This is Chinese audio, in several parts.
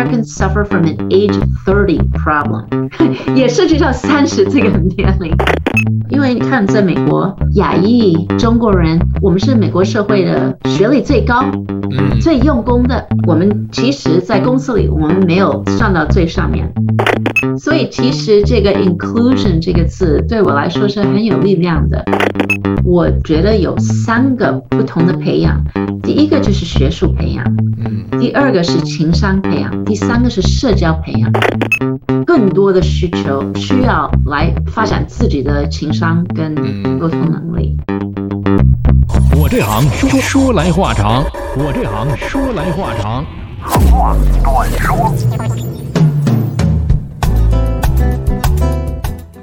Americans suffer from an age 30 problem，也涉及到三十这个年龄。 因为你看，在美国，亚裔中国人，我们是美国社会的学历最高、嗯最用功的。我们其实，在公司里，我们没有上到最上面。所以，其实这个 inclusion 这个字对我来说是很有力量的。我觉得有三个不同的培养，第一个就是学术培养，嗯第二个是情商培养，第三个是社交培养。更多的需求需要来发展自己的情商跟嗯沟通能力。我这行说说来话长，我这行说来话长。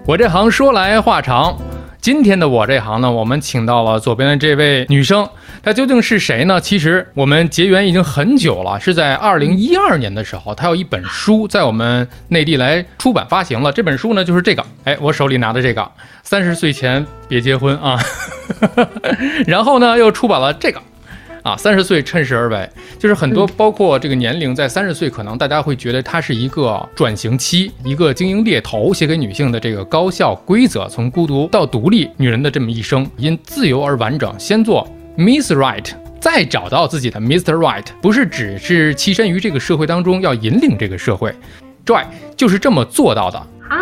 我这行说来话长，今天的我这行呢，我们请到了左边的这位女生，她究竟是谁呢？其实我们结缘已经很久了，是在二零一二年的时候，他有一本书在我们内地来出版发行了。这本书呢就是这个，哎，我手里拿的这个，三十岁前别结婚啊。然后呢又出版了这个。啊，三十岁趁势而为，就是很多包括这个年龄在三十岁，可能大家会觉得它是一个转型期，一个精英猎头写给女性的这个高效规则，从孤独到独立，女人的这么一生，因自由而完整。先做 Miss Right，再找到自己的 Mr. Right，不是只是栖身于这个社会当中，要引领这个社会。Joy 就是这么做到的。嗨，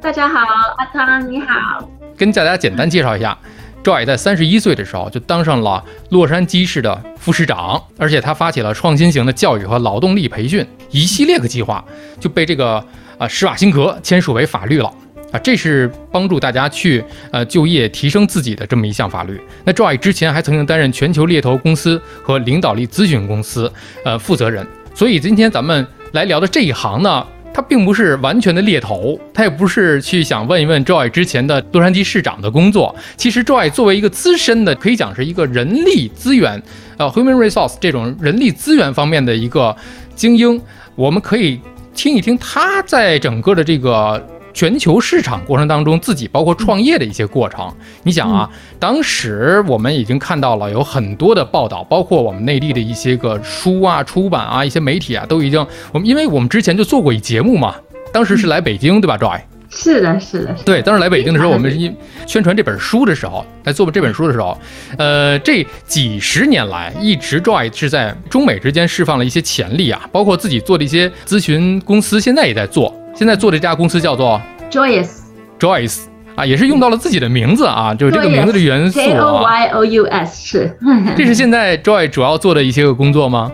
大家好，阿汤你好。跟大家简单介绍一下，Joy 在三十一岁的时候就当上了洛杉矶市的副市长，而且他发起了创新型的教育和劳动力培训一系列个计划，就被这个啊施瓦辛格签署为法律了。啊，这是帮助大家去呃就业、提升自己的这么一项法律。那 Joy 之前还曾经担任全球猎头公司和领导力咨询公司呃负责人，所以今天咱们来聊的这一行呢，它并不是完全的猎头，它也不是去想问一问 Joy 之前的洛杉矶市长的工作。其实 Joy 作为一个资深的，可以讲是一个人力资源，呃，human resource 这种人力资源方面的一个精英，我们可以听一听他在整个的这个。全球市场过程当中，自己包括创业的一些过程，你想啊，当时我们已经看到了有很多的报道，包括我们内地的一些个书啊、出版啊、一些媒体啊，都已经我们，因为我们之前就做过一节目嘛，当时是来北京，对吧，Joy？是的，是的，对，当时来北京的时候，我们是因宣传这本书的时候，来做这本书的时候，呃，这几十年来，一直 Joy 是在中美之间释放了一些潜力啊，包括自己做的一些咨询公司，现在也在做。现在做的这家公司叫做 Joyous Joyce 啊，也是用到了自己的名字啊，就是这个名字的元素 J O 啊。Y O U S 是，这是现在 Joy 主要做的一些个工作吗？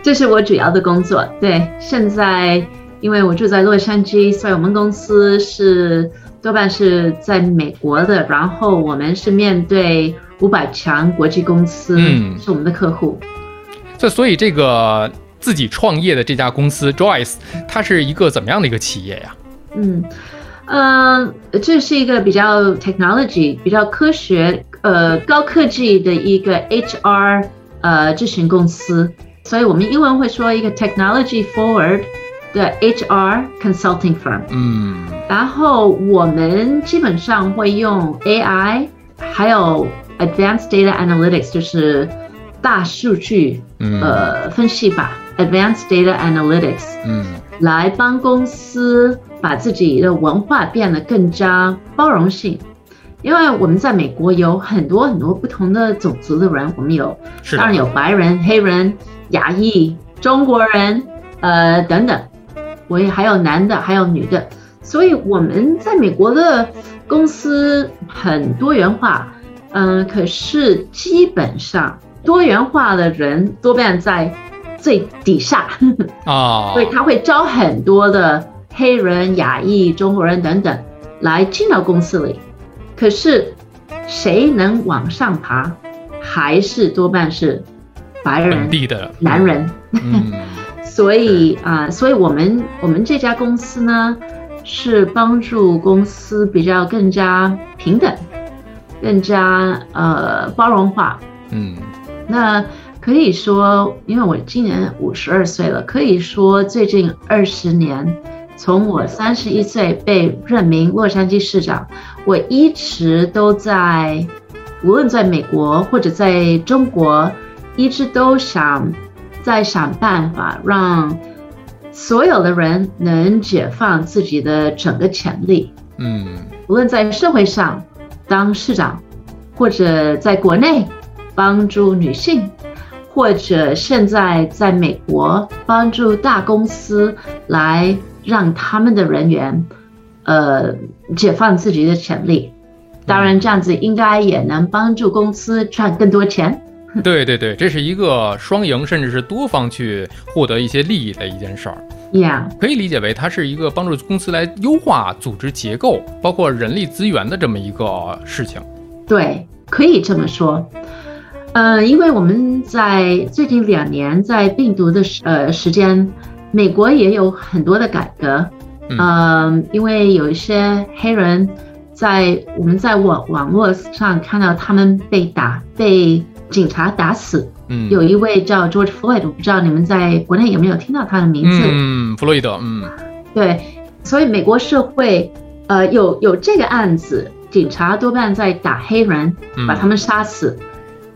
这是我主要的工作。对，现在因为我住在洛杉矶，所以我们公司是多半是在美国的，然后我们是面对五百强国际公司，嗯是我们的客户。这所以这个自己创业的这家公司 Joyce，它是一个怎么样的一个企业呀？嗯，呃，这是一个比较 technology、比较科学、呃高科技的一个 HR 呃咨询公司，所以我们英文会说一个 technology forward 的 HR consulting firm。嗯然后我们基本上会用 AI，还有 advanced data analytics，就是大数据嗯呃分析法，advanced data analytics。嗯来帮公司把自己的文化变得更加包容性。因为我们在美国有很多很多不同的种族的人，我们有是当然有白人、黑人、亚裔、中国人，呃等等，我也还有男的，还有女的，所以我们在美国的公司很多元化，嗯、可是基本上多元化的人多半在最底下。啊，所以他会招很多的黑人、亚裔、中国人等等来进到公司里。可是谁能往上爬，还是多半是白人、地的男，人。嗯 所以啊、所以我们我们这家公司呢，是帮助公司比较更加平等，更加呃包容化。嗯那可以说，因为我今年五十二岁了，可以说最近二十年，从我三十一岁被任命洛杉矶市长，我一直都在，无论在美国或者在中国，一直都想在想办法让所有的人能解放自己的整个潜力，嗯。无论在社会上当市长，或者在国内帮助女性，或者现在在美国帮助大公司来让他们的人员，呃，解放自己的潜力。当然，这样子应该也能帮助公司赚更多钱。对对对，这是一个双赢，甚至是多方去获得一些利益的一件事儿。Yeah，可以理解为它是一个帮助公司来优化组织结构，包括人力资源的这么一个事情。对，可以这么说。呃，因为我们在最近两年在病毒的时呃时间，美国也有很多的改革。嗯呃，因为有一些黑人在我们在网网络上看到他们被打，被警察打死。嗯，有一位叫 George Floyd，我不知道你们在国内有没有听到他的名字？嗯，弗洛伊德，嗯对，所以美国社会呃有有这个案子，警察多半在打黑人，嗯，把他们杀死。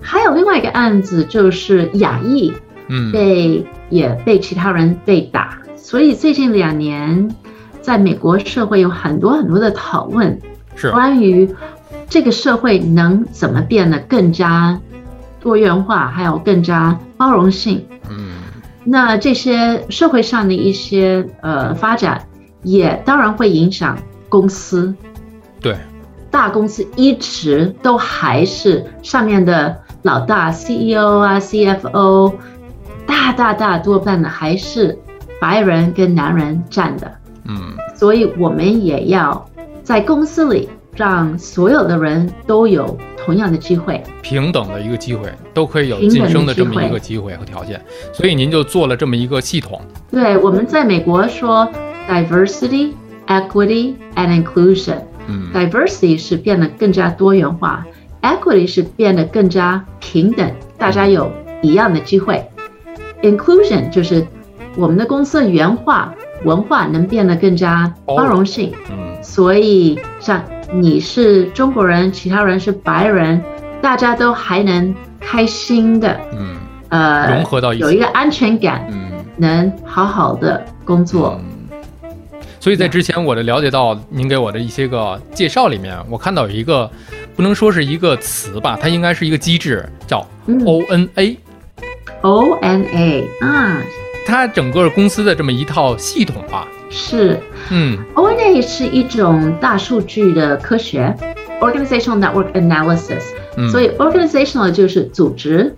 还有另外一个案子就是亚裔嗯。被也被其他人被打，所以最近两年在美国社会有很多很多的讨论，是。关于这个社会能怎么变得更加多元化，还有更加包容性。嗯。那这些社会上的一些呃发展，也当然会影响公司。对，大公司一直都还是上面的老大 CEO 啊、CFO，大大大多半的还是白人跟男人占的。嗯所以我们也要在公司里让所有的人都有同样的机会。平等的一个机会，都可以有晋升的这么一个机会和条件，所以您就做了这么一个系统。对，我们在美国说 diversity, equity and inclusion。嗯 diversity 是变得更加多元化，equity 是变得更加平等，大家有一样的机会。inclusion 就是我们的公司的原话文化能变得更加包容性。嗯所以像你是中国人，其他人是白人，大家都还能开心的，嗯呃，融合到一起有一个安全感，嗯。能好好的工作。嗯，所以在之前我的了解到您给我的一些个介绍里面，我看到有一个不能说是一个词吧，它应该是一个机制，叫嗯。ONA。O N A 啊，它整个公司的这么一套系统吧，是。嗯。O N A 是一种大数据的科学，Organizational Network Analysis。嗯，所以 organizational 就是组织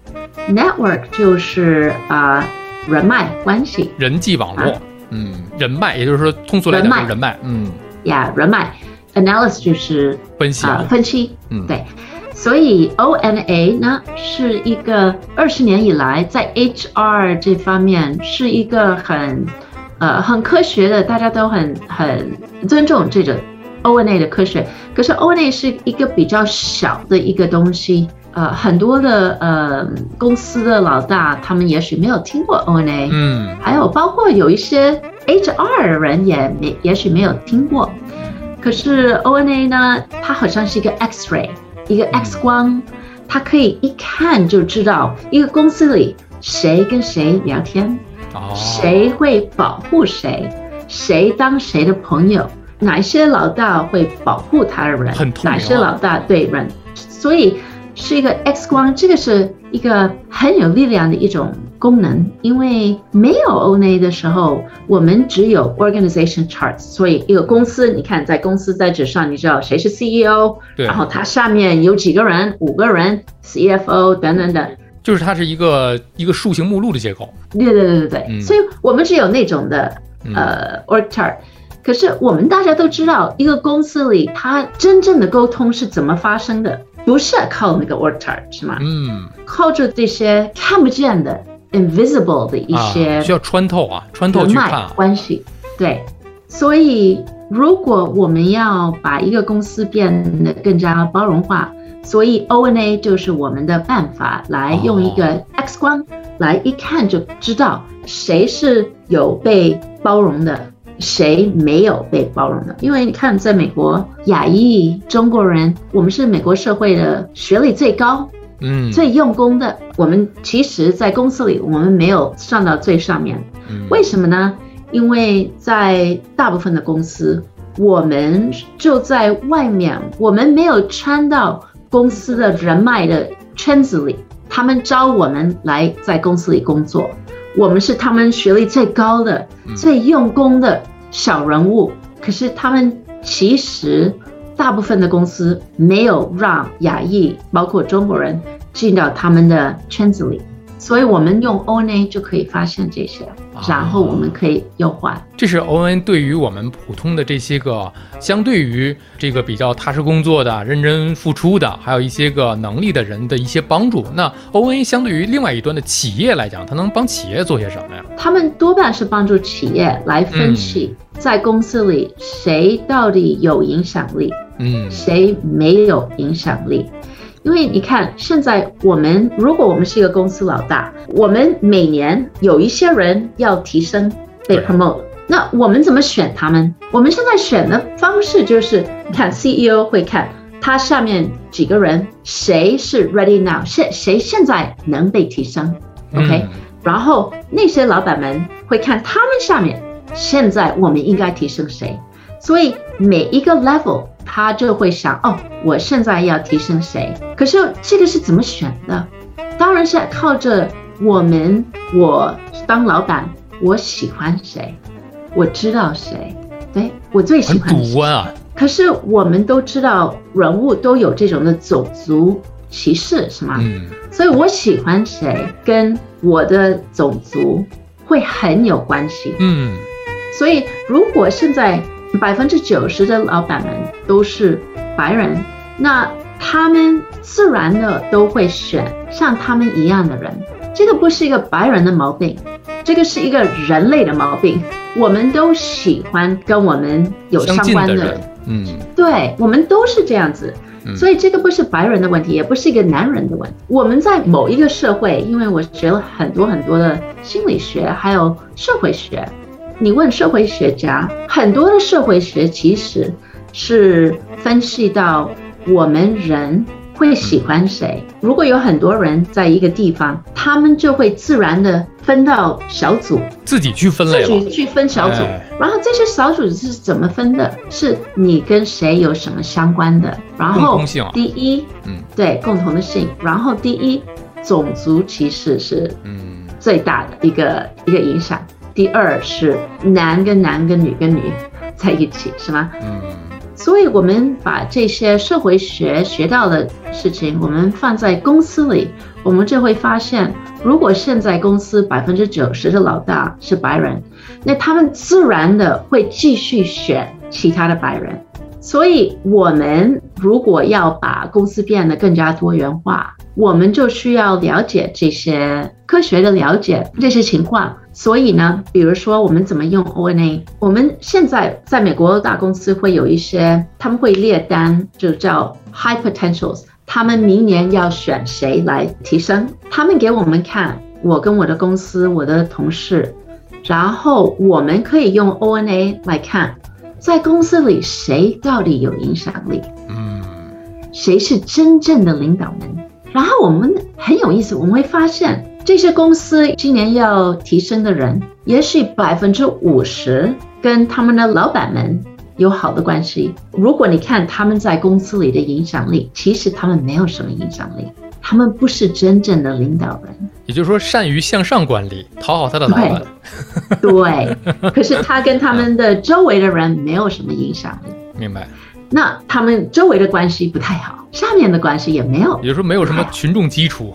，network 就是啊、人脉关系。人际网络。啊，嗯，人脉，也就是说通俗来讲人脉。是人脉，嗯，呀人脉，analysis 就是分析啊、分析，嗯，对。所以 O N A 呢是一个二十年以来在 H R 这方面是一个很呃很科学的，大家都很很尊重这个 O N A 的科学。可是 O N A 是一个比较小的一个东西，呃，很多的呃公司的老大他们也许没有听过 O N A，嗯还有包括有一些 HR 的人也没也许没有听过，可是 ONA 呢，它好像是一个 X-ray，一个 X 光，它可以一看就知道一个公司里谁跟谁聊天，哦，谁会保护谁，谁当谁的朋友，哪一些老大会保护他的人哪些老大对人，所以是一个 X 光，这个是一个很有力量的一种功能。因为没有 ONA 的时候，我们只有 organization charts，所以一个公司，你看在公司在纸上，你知道谁是 CEO，然后它下面有几个人，五个人，CFO 等等等。就是它是一个一个树形目录的结构，对对对对对，嗯所以我们只有那种的嗯呃 org chart。可是我们大家都知道，一个公司里它真正的沟通是怎么发生的，不是靠那个 org chart 是吗？嗯，靠着这些看不见的 invisible 的一些啊、需要穿透啊，穿透去看啊，关系。对，所以如果我们要把一个公司变得更加包容化，所以 O N A 就是我们的办法，来用一个 X 光来一看就知道谁是有被包容的。谁没有被包容的？因为你看，在美国，亚裔、中国人，我们是美国社会的学历最高、嗯，最用功的。我们其实，在公司里，我们没有上到最上面。嗯为什么呢？因为在大部分的公司，我们就在外面，我们没有穿到公司的人脉的圈子里，他们招我们来在公司里工作，我们是他们学历最高的、最用功的小人物。可是他们其实大部分的公司没有让亚裔，包括中国人进到他们的圈子里。所以我们用 ONA 就可以发现这些，然后我们可以优化。这是 ON 对于我们普通的这些个，相对于这个比较踏实工作的、认真付出的，还有一些个能力的人的一些帮助。那 ONA 相对于另外一端的企业来讲，它能帮企业做些什么呀？他们多半是帮助企业来分析，在公司里谁到底有影响力，嗯，谁没有影响力。因为你看，现在我们如果我们是一个公司老大，我们每年有一些人要提升被 promote，那我们怎么选他们？我们现在选的方式就是看 CEO 会看他下面几个人谁是 ready now，现谁现在能被提升，OK？然后那些老板们会看他们下面现在我们应该提升谁，所以每一个 level。他就会想哦，我现在要提升谁？可是这个是怎么选的？当然是靠着我们，我当老板，我喜欢谁，我知道谁，对我最喜欢。很主观啊。可是我们都知道，人物都有这种的种族歧视，是吗？嗯。所以我喜欢谁，跟我的种族会很有关系。嗯。所以如果现在。百分之九十的老板们都是白人，那他们自然的都会选像他们一样的人。这个不是一个白人的毛病，这个是一个人类的毛病。我们都喜欢跟我们有相关的人，嗯，对，我们都是这样子。所以这个不是白人的问题，也不是一个男人的问题。我们在某一个社会，因为我学了很多很多的心理学，还有社会学。你问社会学家，很多的社会学其实是分析到我们人会喜欢谁。如果有很多人在一个地方，他们就会自然的分到小组，自己去分类自己去分小组。然后这些小组是怎么分的？是你跟谁有什么相关的？然后第一，嗯，对，共同的性。然后第一，种族歧视是嗯最大的一个一个影响。第二是男跟男跟女跟女在一起，是吗？嗯。所以我们把这些社会学学到的事情，我们放在公司里，我们就会发现，如果现在公司百分之九十的老大是白人，那他们自然的会继续选其他的白人。所以，我们如果要把公司变得更加多元化，我们就需要了解这些科学的了解这些情况。所以呢，比如说我们怎么用 ONA？我们现在在美国大公司会有一些，他们会列单，就叫 High Potentials。他们明年要选谁来提升？他们给我们看，我跟我的公司、我的同事，然后我们可以用 ONA 来看，在公司里谁到底有影响力？嗯，谁是真正的领导人？然后我们很有意思，我们会发现。这些公司今年要提升的人，也许百分之五十跟他们的老板们有好的关系。如果你看他们在公司里的影响力，其实他们没有什么影响力，他们不是真正的领导人。也就是说，善于向上管理，讨好他的老板。对，可是他跟他们的周围的人没有什么影响力。明白。那他们周围的关系不太好，下面的关系也没有，也就是说没有什么群众基础。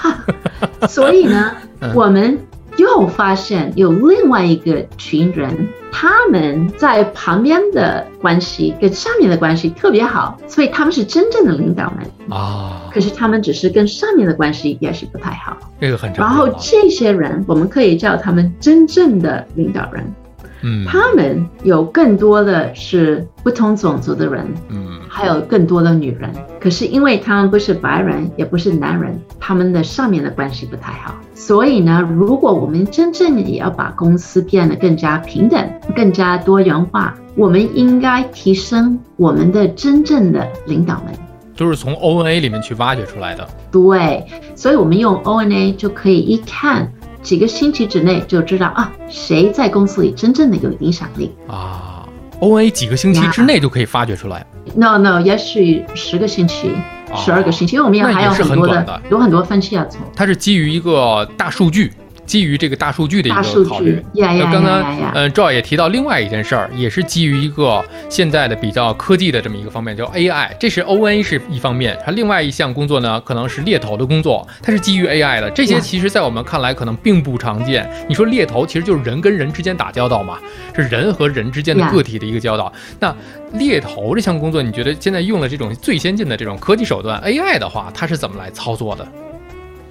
所以呢，我们又发现有另外一个群人，他们在旁边的关系跟上面的关系特别好，所以他们是真正的领导们啊。可是他们只是跟上面的关系也是不太好，这个很然后这些人，我们可以叫他们真正的领导人。嗯，他们有更多的是不同种族的人，嗯，还有更多的女人。可是因为他们不是白人，也不是男人，他们的上面的关系不太好。所以呢，如果我们真正也要把公司变得更加平等、更加多元化，我们应该提升我们的真正的领导们，都是从 O N A 里面去挖掘出来的。对，所以我们用 O N A 就可以一看。几个星期之内就知道啊，谁在公司里真正的有影响力。啊，O A 几个星期之内就可以发掘出来，No No，也许十个星期、哦十二个星期，因为我们也还有很多的很的有很多分析要做。它是基于一个大数据。基于这个大数据的一个考虑据，呀呀就刚刚呀呀呀呃赵也提到另外一件事儿，也是基于一个现在的比较科技的这么一个方面，叫 AI。这是 O N 是一方面，它另外一项工作呢，可能是猎头的工作，它是基于 AI 的。这些其实在我们看来可能并不常见。你说猎头其实就是人跟人之间打交道嘛，是人和人之间的个体的一个交道。那猎头这项工作，你觉得现在用了这种最先进的这种科技手段 AI 的话，它是怎么来操作的？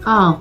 哦，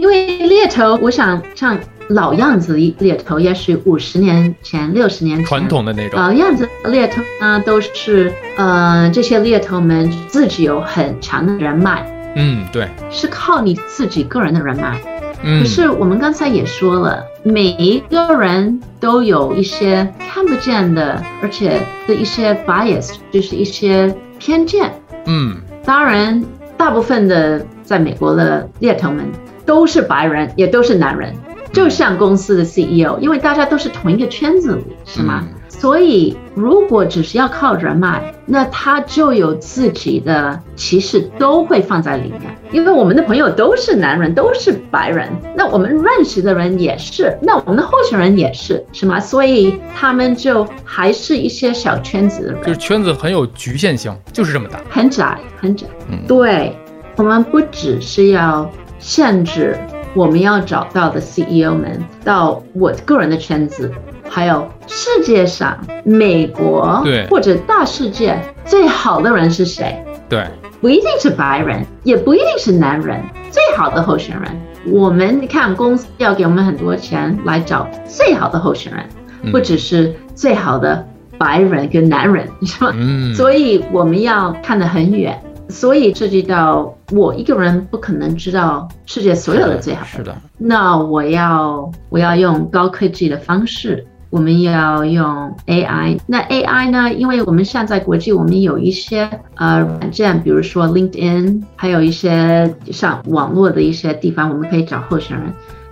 因为猎头，我想像老样子的猎头，也许五十年前、六十年前。传统的那种，老样子的猎头呢，都是呃这些猎头们自己有很强的人脉，嗯，对，是靠你自己个人的人脉。嗯。可，是我们刚才也说了，每一个人都有一些看不见的，而且的一些 bias，就是一些偏见。嗯，当然，大部分的在美国的猎头们都是白人，也都是男人，就像公司的 CEO，因为大家都是同一个圈子里，是吗？嗯所以，如果只是要靠人脉，那他就有自己的歧视都会放在里面。因为我们的朋友都是男人，都是白人，那我们认识的人也是，那我们的候选人也是，是吗？所以他们就还是一些小圈子的人。就是圈子很有局限性，就是这么大。很窄，很窄。嗯对，我们不只是要限制我们要找到的 CEO 们到我个人的圈子，还有世界上美国对或者大世界最好的人是谁？对，不一定是白人，也不一定是男人，最好的候选人。我们你看，公司要给我们很多钱来找最好的候选人，嗯不只是最好的白人跟男人，是吧？嗯，所以我们要看得很远，所以涉及到我一个人不可能知道世界所有的最好是的，那我要我要用高科技的方式，我们要用 AI。那 AI 呢？因为我们现在国际我们有一些呃软件，比如说 LinkedIn，还有一些像网络的一些地方，我们可以找候选人。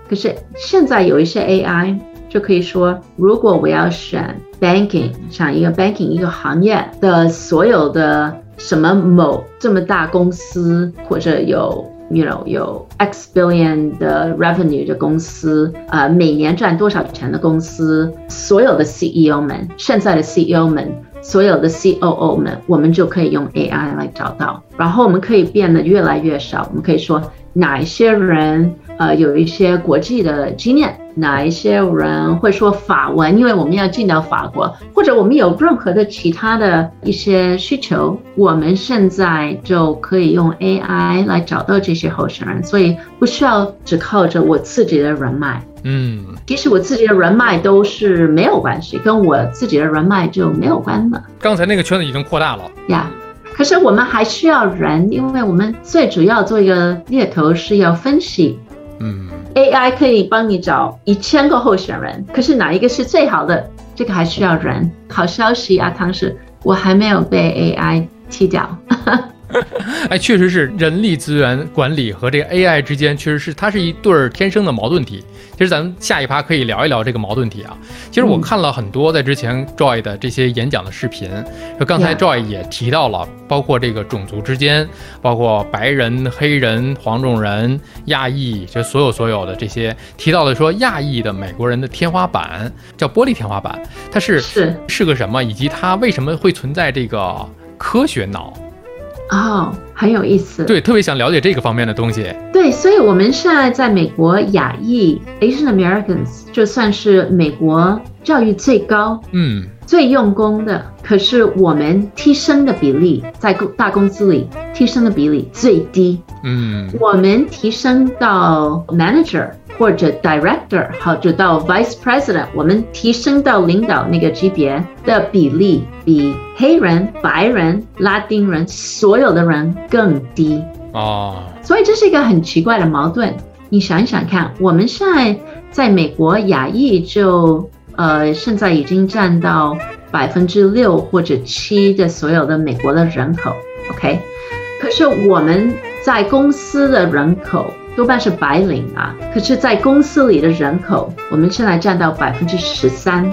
可是现在有一些 AI 就可以说，如果我要选 banking，像一个 banking 一个行业的所有的什么某这么大公司，或者有 you know 有 X billion 的 revenue 的公司，呃，每年赚多少钱的公司，所有的 CEO 们，现在的 CEO 们。所有的 COO 们，我们就可以用 AI 来找到，然后我们可以变得越来越少。我们可以说哪一些人呃有一些国际的经验，哪一些人会说法文，因为我们要进到法国，或者我们有任何的其他的一些需求，我们现在就可以用 AI 来找到这些候选人，所以不需要只靠着我自己的人脉。嗯，即使我自己的人脉都是没有关系，跟我自己的人脉就没有关了刚才那个圈子已经扩大了。呀。可是我们还需要人，因为我们最主要做一个猎头是要分析。嗯，AI 可以帮你找一千个候选人，可是哪一个是最好的？这个还需要人。好消息啊，汤氏我还没有被 AI 踢掉。哎，确实是人力资源管理和这个 AI 之间，确实是它是一对儿天生的矛盾体。其实咱们下一趴可以聊一聊这个矛盾体啊。其实我嗯看了很多在之前 Joy 的这些演讲的视频，就刚才 Joy 也提到了，包括这个种族之间，包括白人、黑人、黄种人、亚裔，就所有所有的这些提到的说亚裔的美国人的天花板叫玻璃天花板，它是是是个什么，以及它为什么会存在这个科学脑。哦，很有意思。对，特别想了解这个方面的东西。对，所以我们现在在美国亚裔 Asian Americans 就算是美国教育最高、嗯，最用功的，可是我们提升的比例在公大公司里提升的比例最低。嗯，我们提升到 manager 或者 director，好，就到 vice president，我们提升到领导那个级别的比例比黑人、白人、拉丁人所有的人更低。哦，所以这是一个很奇怪的矛盾。你想一想看，我们现在在美国亚裔就呃现在已经占到百分之六或者七的所有的美国的人口，OK？可是我们在公司的人口多半是白领啊。可是，在公司里的人口，我们现在占到百分之十三，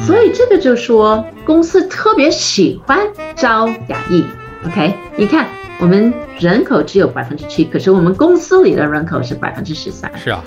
所以这个就说公司特别喜欢招亚裔。OK，你看我们人口只有百分之七，可是我们公司里的人口是百分之十三。是啊，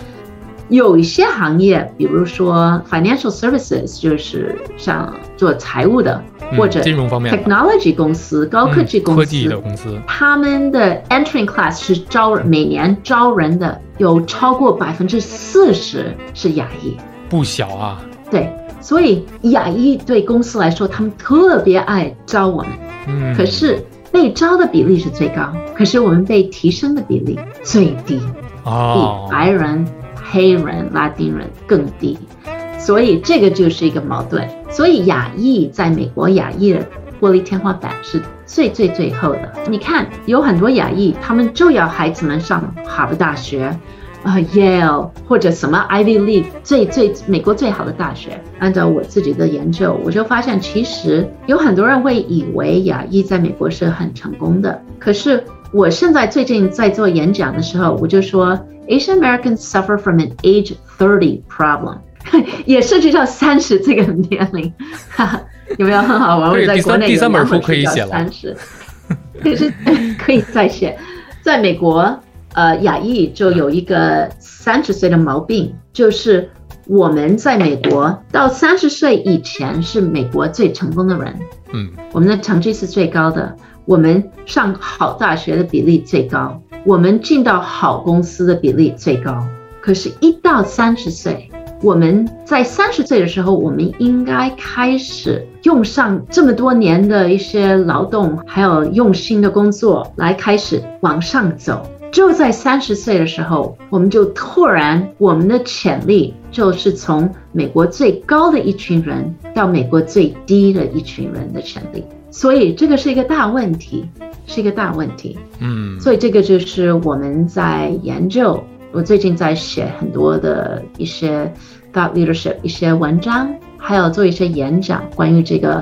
有一些行业，比如说 financial services，就是像做财务的，嗯或者金融方面 technology 公司、高科技公司，嗯科技的公司，他们的 entering class 是招每年招人的有超过百分之四十是亚裔，不小啊。对，所以亚裔对公司来说，他们特别爱招我们。嗯，可是被招的比例是最高，可是我们被提升的比例最低，哦。比，白人、黑人、拉丁人更低，所以这个就是一个矛盾。所以亚裔在美国亚裔的获利天花板是最最最后的。你看，有很多亚裔，他们就要孩子们上哈佛大学。啊、Yale 或者什么 Ivy League 最最美国最好的大学，按照我自己的研究，我就发现其实有很多人会以为亚裔在美国是很成功的，可是我现在最近在做演讲的时候，我就说 Asian Americans suffer from an age thirty problem，也涉及到三十这个年龄，哈哈，有没有很好玩？我在国内第三本书可以写了三十，可是 可以再写，在美国。呃，亚裔就有一个三十岁的毛病，就是我们在美国到三十岁以前是美国最成功的人，嗯，我们的成绩是最高的，我们上好大学的比例最高，我们进到好公司的比例最高。可是，一到三十岁，我们在三十岁的时候，我们应该开始用上这么多年的一些劳动，还有用心的工作，来开始往上走。就在三十岁的时候，我们就突然，我们的潜力就是从美国最高的一群人到美国最低的一群人的潜力，所以这个是一个大问题，是一个大问题。嗯，所以这个就是我们在研究。我最近在写很多的一些 thought leadership 一些文章，还有做一些演讲，关于这个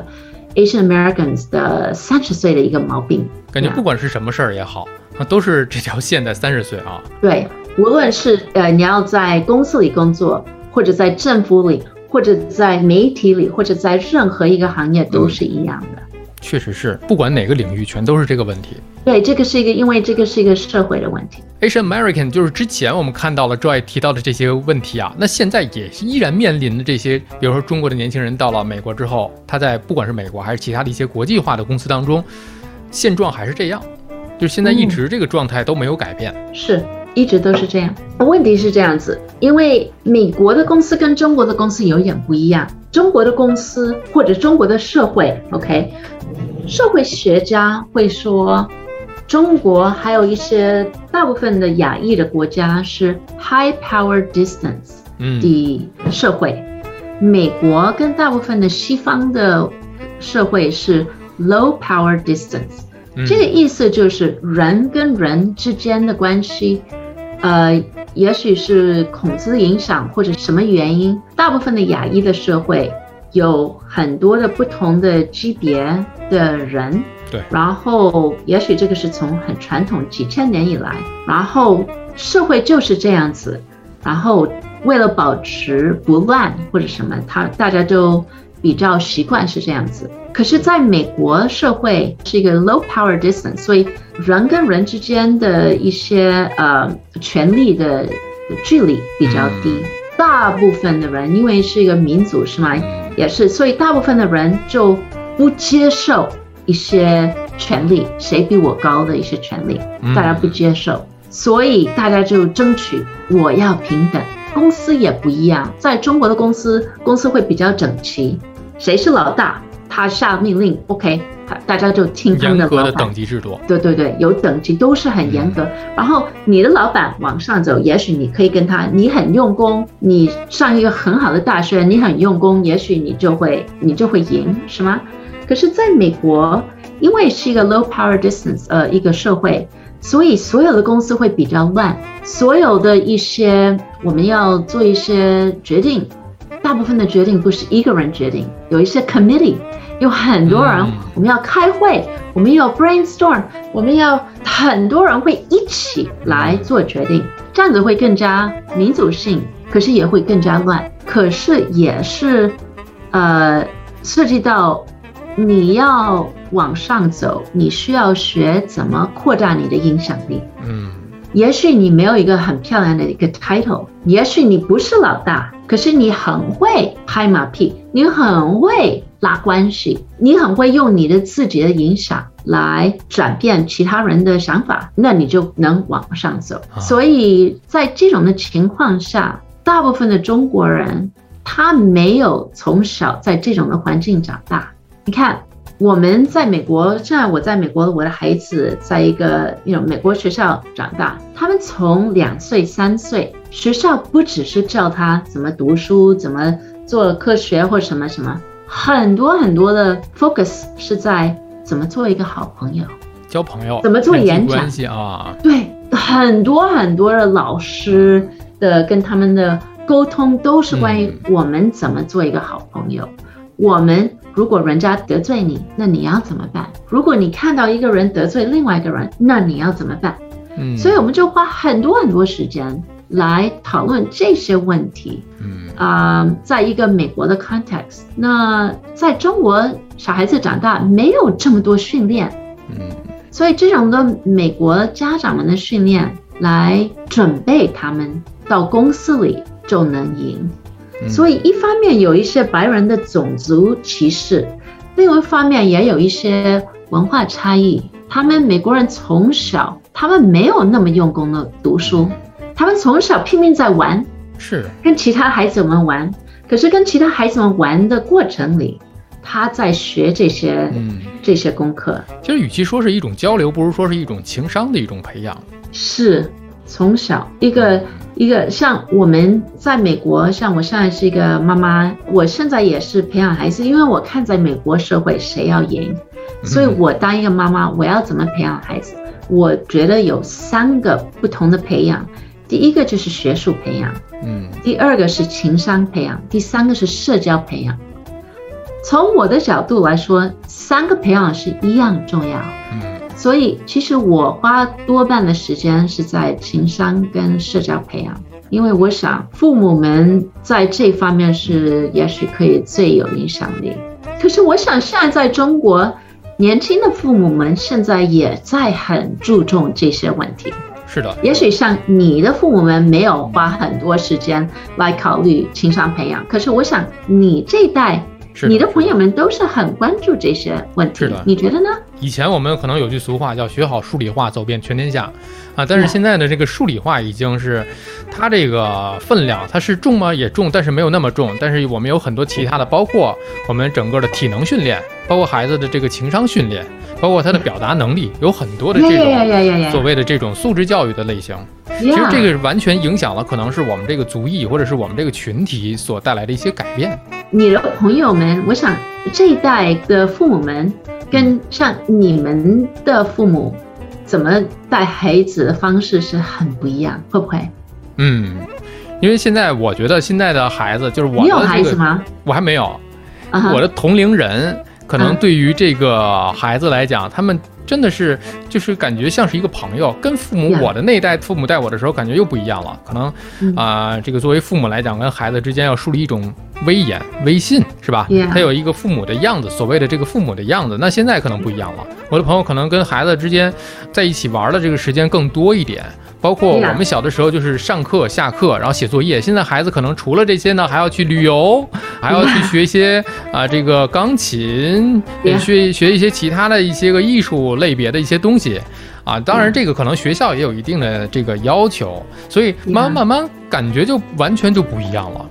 Asian Americans 的三十岁的一个毛病。感觉不管是什么事儿也好，啊，都是这条线在三十岁啊。对，无论是呃你要在公司里工作，或者在政府里，或者在媒体里，或者在任何一个行业都是一样的。确实是，不管哪个领域，全都是这个问题。对，这个是一个，因为这个是一个社会的问题。Asian American 就是之前我们看到了 Joy 提到的这些问题啊，那现在也依然面临的这些，比如说中国的年轻人到了美国之后，他在不管是美国还是其他的一些国际化的公司当中，现状还是这样，就是现在一直这个状态都没有改变。是，一直都是这样。问题是这样子，因为美国的公司跟中国的公司有点不一样。中国的公司或者中国的社会，OK，社会学家会说，中国还有一些大部分的亚裔的国家是 high power distance 嗯，的社会，美国跟大部分的西方的社会是 low power distance。嗯这个意思就是人跟人之间的关系，呃，也许是孔子影响或者什么原因，大部分的亚裔的社会有很多的不同的级别的人，对。然后也许这个是从很传统几千年以来，然后社会就是这样子，然后为了保持不乱或者什么，他大家就比较习惯是这样子。可是，在美国社会是一个 low power distance，所以人跟人之间的一些呃权力的距离比较低。大部分的人因为是一个民族是吗？也是，所以大部分的人就不接受一些权利，谁比我高的一些权利，嗯大家不接受，所以大家就争取我要平等。公司也不一样，在中国的公司，公司会比较整齐，谁是老大，他下命令，OK，他大家就听他们的老板严格的等。级制度。对对对，有等级，都是很严格。然后你的老板往上走，也许你可以跟他，你很用功，你上一个很好的大学，你很用功，也许你就会你就会赢，是吗？可是在美国，因为是一个 low power distance 呃一个社会，所以所有的公司会比较乱，所有的一些我们要做一些决定，大部分的决定不是一个人决定，有一些 committee，有很多人，嗯我们要开会，我们要 brainstorm，我们要很多人会一起来做决定。这样子会更加民主性，可是也会更加乱，可是也是，呃，涉及到你要往上走，你需要学怎么扩大你的影响力。嗯，也许你没有一个很漂亮的一个 title，也许你不是老大，可是你很会拍马屁，你很会拉关系，你很会用你的自己的影响来转变其他人的想法，那你就能往上走。啊所以在这种的情况下，大部分的中国人他没有从小在这种的环境长大。你看，我们在美国，现在我在美国，我的孩子在一个那种美国学校长大，他们从两岁、三岁，学校不只是教他怎么读书、怎么做科学或什么什么，很多很多的 focus 是在怎么做一个好朋友。交朋友，怎么做演讲关系啊？对，很多很多的老师的跟他们的沟通都是关于我们怎么做一个好朋友。我们如果人家得罪你，那你要怎么办？如果你看到一个人得罪另外一个人，那你要怎么办？嗯，所以我们就花很多很多时间来讨论这些问题。嗯啊、在一个美国的 context，那在中国小孩子长大没有这么多训练，嗯所以这种的美国家长们的训练来准备他们到公司里就能赢。嗯，所以一方面有一些白人的种族歧视，另外一方面也有一些文化差异。他们美国人从小他们没有那么用功的读书，他们从小拼命在玩，是跟其他孩子们玩。可是跟其他孩子们玩的过程里，他在学这些、嗯，这些功课。其实与其说是一种交流，不如说是一种情商的一种培养。是从小一个一个像我们在美国，像我现在是一个妈妈，我现在也是培养孩子，因为我看在美国社会谁要赢，所以我当一个妈妈，我要怎么培养孩子？我觉得有三个不同的培养，第一个就是学术培养，嗯第二个是情商培养，第三个是社交培养。从我的角度来说，三个培养是一样重要。嗯所以其实我花多半的时间是在情商跟社交培养，因为我想父母们在这方面是也许可以最有影响力。可是我想现在在中国，年轻的父母们现在也在很注重这些问题。是的，也许像你的父母们没有花很多时间来考虑情商培养，可是我想你这一代，你的朋友们都是很关注这些问题是的，你觉得呢？以前我们可能有句俗话叫“学好数理化，走遍全天下”，啊，但是现在的这个数理化已经是它这个分量，它是重吗？也重，但是没有那么重。但是我们有很多其他的，包括我们整个的体能训练，包括孩子的这个情商训练，包括他的表达能力，有很多的这种所谓的这种素质教育的类型。其实这个完全影响了可能是我们这个族裔或者是我们这个群体所带来的一些改变。你的朋友们，我想这一代的父母们跟像你们的父母怎么带孩子的方式是很不一样，会不会？嗯，因为现在我觉得现在的孩子就是我你有孩子吗？我还没有。我的同龄人可能嗯对于这个孩子来讲，他们真的是就是感觉像是一个朋友，跟父母我的那一代父母带我的时候感觉又不一样了。可能嗯啊、这个作为父母来讲，跟孩子之间要树立一种威严、威信，是吧他有一个父母的样子，所谓的这个父母的样子。那现在可能不一样了，我的朋友可能跟孩子之间在一起玩的这个时间更多一点。包括我们小的时候就是上课、下课，然后写作业。现在孩子可能除了这些呢，还要去旅游，还要去学一些啊、这个钢琴学学一些其他的一些个艺术类别的一些东西。啊，当然这个可能学校也有一定的这个要求，所以慢慢慢慢感觉就完全就不一样了。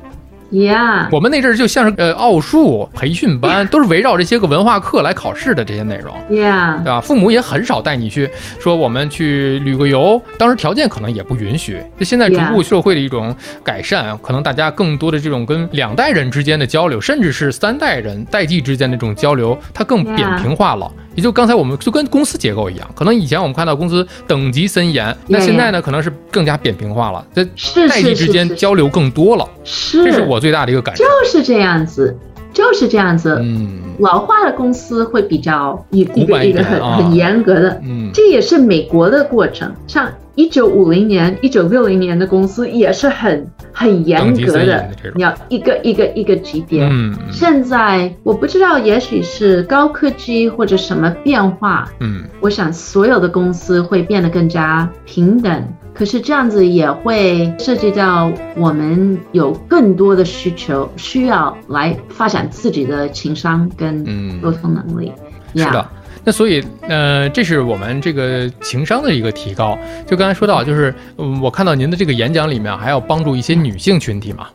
，Yeah，我们那阵儿就像是呃奥数培训班，都是围绕这些个文化课来考试的这些内容。Yeah，对吧？父母也很少带你去说我们去旅个游，当时条件可能也不允许。就现在逐步社会的一种改善，可能大家更多的这种跟两代人之间的交流，甚至是三代人代际之间的这种交流，它更扁平化了。也就刚才我们就跟公司结构一样，可能以前我们看到公司等级森严，那现在呢可能是更加扁平化了，在代际之间交流更多了，是，这是我最大的一个感受。就是这样子，就就是这样子。嗯老化的公司会比较一一个一个很啊很严格的，嗯这也是美国的过程。像一九五零年、一九六零年的公司也是很很严格的的，你要一个一个一个级别。嗯现在我不知道，也许是高科技或者什么变化，嗯我想所有的公司会变得更加平等。可是这样子也会涉及到我们有更多的需求，需要来发展自己的情商跟嗯沟通能力。是的。那所以，呃，这是我们这个情商的一个提高。就刚才说到，就是、嗯我看到您的这个演讲里面还要帮助一些女性群体嘛，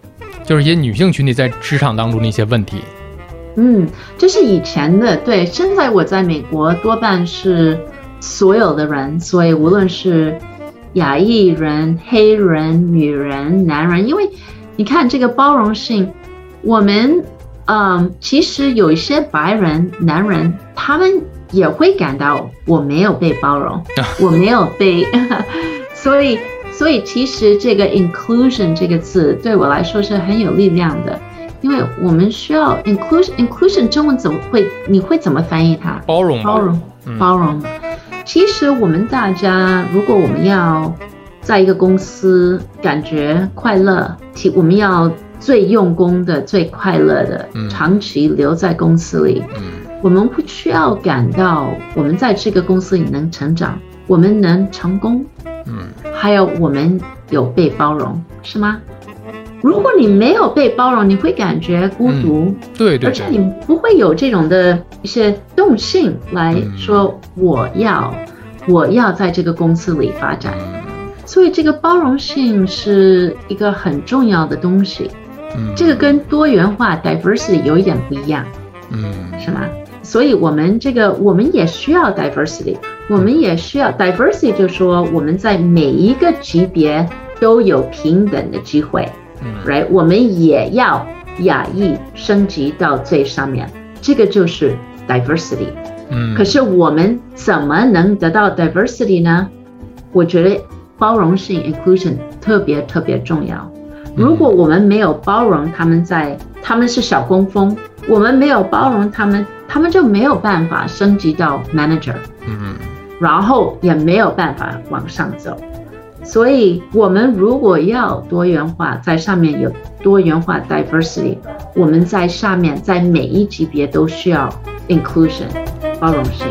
就是一些女性群体在职场当中的一些问题。嗯，这是以前的，对。现在我在美国多半是所有的人，所以无论是亚裔人、黑人、女人、男人，因为你看这个包容性，我们嗯，其实有一些白人男人，他们也会感到我没有被包容，我没有被，所以所以其实这个 inclusion 这个字对我来说是很有力量的。因为我们需要 inclusion inclusion 中文怎么会你会怎么翻译它？包容嘛包容嗯包容。其实我们大家，如果我们要在一个公司感觉快乐，其我们要最用功的、最快乐的嗯，长期留在公司里，嗯。我们不需要感到我们在这个公司里能成长，我们能成功，嗯。还有我们有被包容，是吗？如果你没有被包容，你会感觉孤独，对对对，而且你不会有这种的一些动性来说我要、我要在这个公司里发展。嗯。所以这个包容性是一个很重要的东西，嗯，这个跟多元化 diversity 有一点不一样，嗯。是吗？所以我们这个我们也需要 diversity，我们也需要 diversity，就是说我们在每一个级别都有平等的机会。嗯 right？我们也要亚裔升级到最上面，这个就是 diversity。嗯，可是我们怎么能得到 diversity 呢？我觉得包容性 inclusion 特别特别重要。如果我们没有包容他们在，他们是小工蜂，我们没有包容他们，他们就没有办法升级到 manager。嗯然后也没有办法往上走。所以，我们如果要多元化，在上面有多元化 diversity，我们在上面在每一级别都需要 inclusion 包容性。